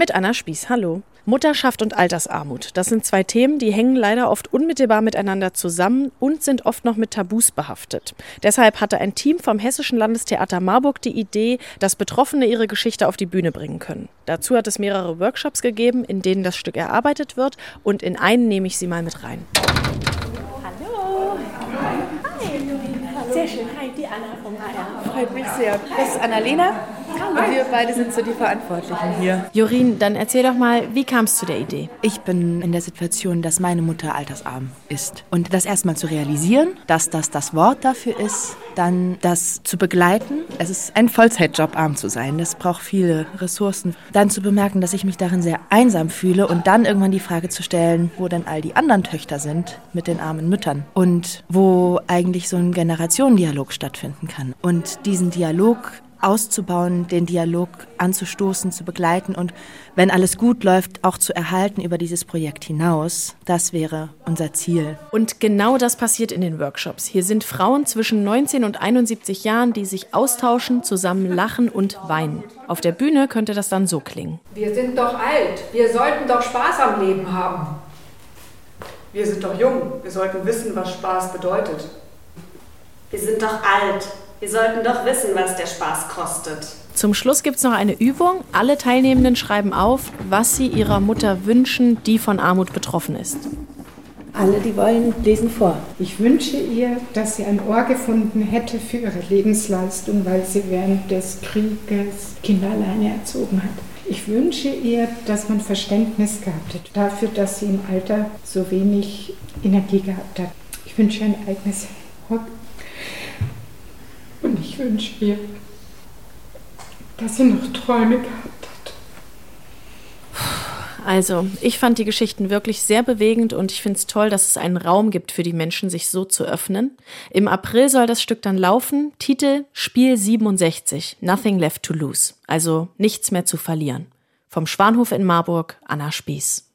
Mit Anna Spieß, hallo. Mutterschaft und Altersarmut, das sind zwei Themen, die hängen leider oft unmittelbar miteinander zusammen und sind oft noch mit Tabus behaftet. Deshalb hatte ein Team vom Hessischen Landestheater Marburg die Idee, dass Betroffene ihre Geschichte auf die Bühne bringen können. Dazu hat es mehrere Workshops gegeben, in denen das Stück erarbeitet wird und in einen nehme ich Sie mal mit rein. Hallo. Hi. Sehr schön. Hi, die Anna vom HR. Freut mich sehr. Das ist Annalena. Und wir beide sind so die Verantwortlichen hier. Jorin, dann erzähl doch mal, wie kam es zu der Idee? Ich bin in der Situation, dass meine Mutter altersarm ist. Und das erstmal zu realisieren, dass das das Wort dafür ist, dann das zu begleiten. Es ist ein Vollzeitjob, arm zu sein. Das braucht viele Ressourcen. Dann zu bemerken, dass ich mich darin sehr einsam fühle und dann irgendwann die Frage zu stellen, wo denn all die anderen Töchter sind mit den armen Müttern und wo eigentlich so ein Generationendialog stattfinden kann. Und diesen Dialog auszubauen, den Dialog anzustoßen, zu begleiten und wenn alles gut läuft, auch zu erhalten über dieses Projekt hinaus. Das wäre unser Ziel. Und genau das passiert in den Workshops. Hier sind Frauen zwischen 19 und 71 Jahren, die sich austauschen, zusammen lachen und weinen. Auf der Bühne könnte das dann so klingen. Wir sind doch alt. Wir sollten doch Spaß am Leben haben. Wir sind doch jung. Wir sollten wissen, was Spaß bedeutet. Wir sind doch alt. Wir sollten doch wissen, was der Spaß kostet. Zum Schluss gibt es noch eine Übung. Alle Teilnehmenden schreiben auf, was sie ihrer Mutter wünschen, die von Armut betroffen ist. Alle, die wollen, lesen vor. Ich wünsche ihr, dass sie ein Ohr gefunden hätte für ihre Lebensleistung, weil sie während des Krieges Kinder alleine erzogen hat. Ich wünsche ihr, dass man Verständnis gehabt hat dafür, dass sie im Alter so wenig Energie gehabt hat. Ich wünsche ihr ein eigenes ich wünsche ihr, dass sie noch Träume gehabt hat. Also, ich fand die Geschichten wirklich sehr bewegend und ich finde es toll, dass es einen Raum gibt für die Menschen, sich so zu öffnen. Im April soll das Stück dann laufen. Titel Spiel 67, Nothing Left to Lose. Also nichts mehr zu verlieren. Vom Schwanhof in Marburg, Anna Spieß.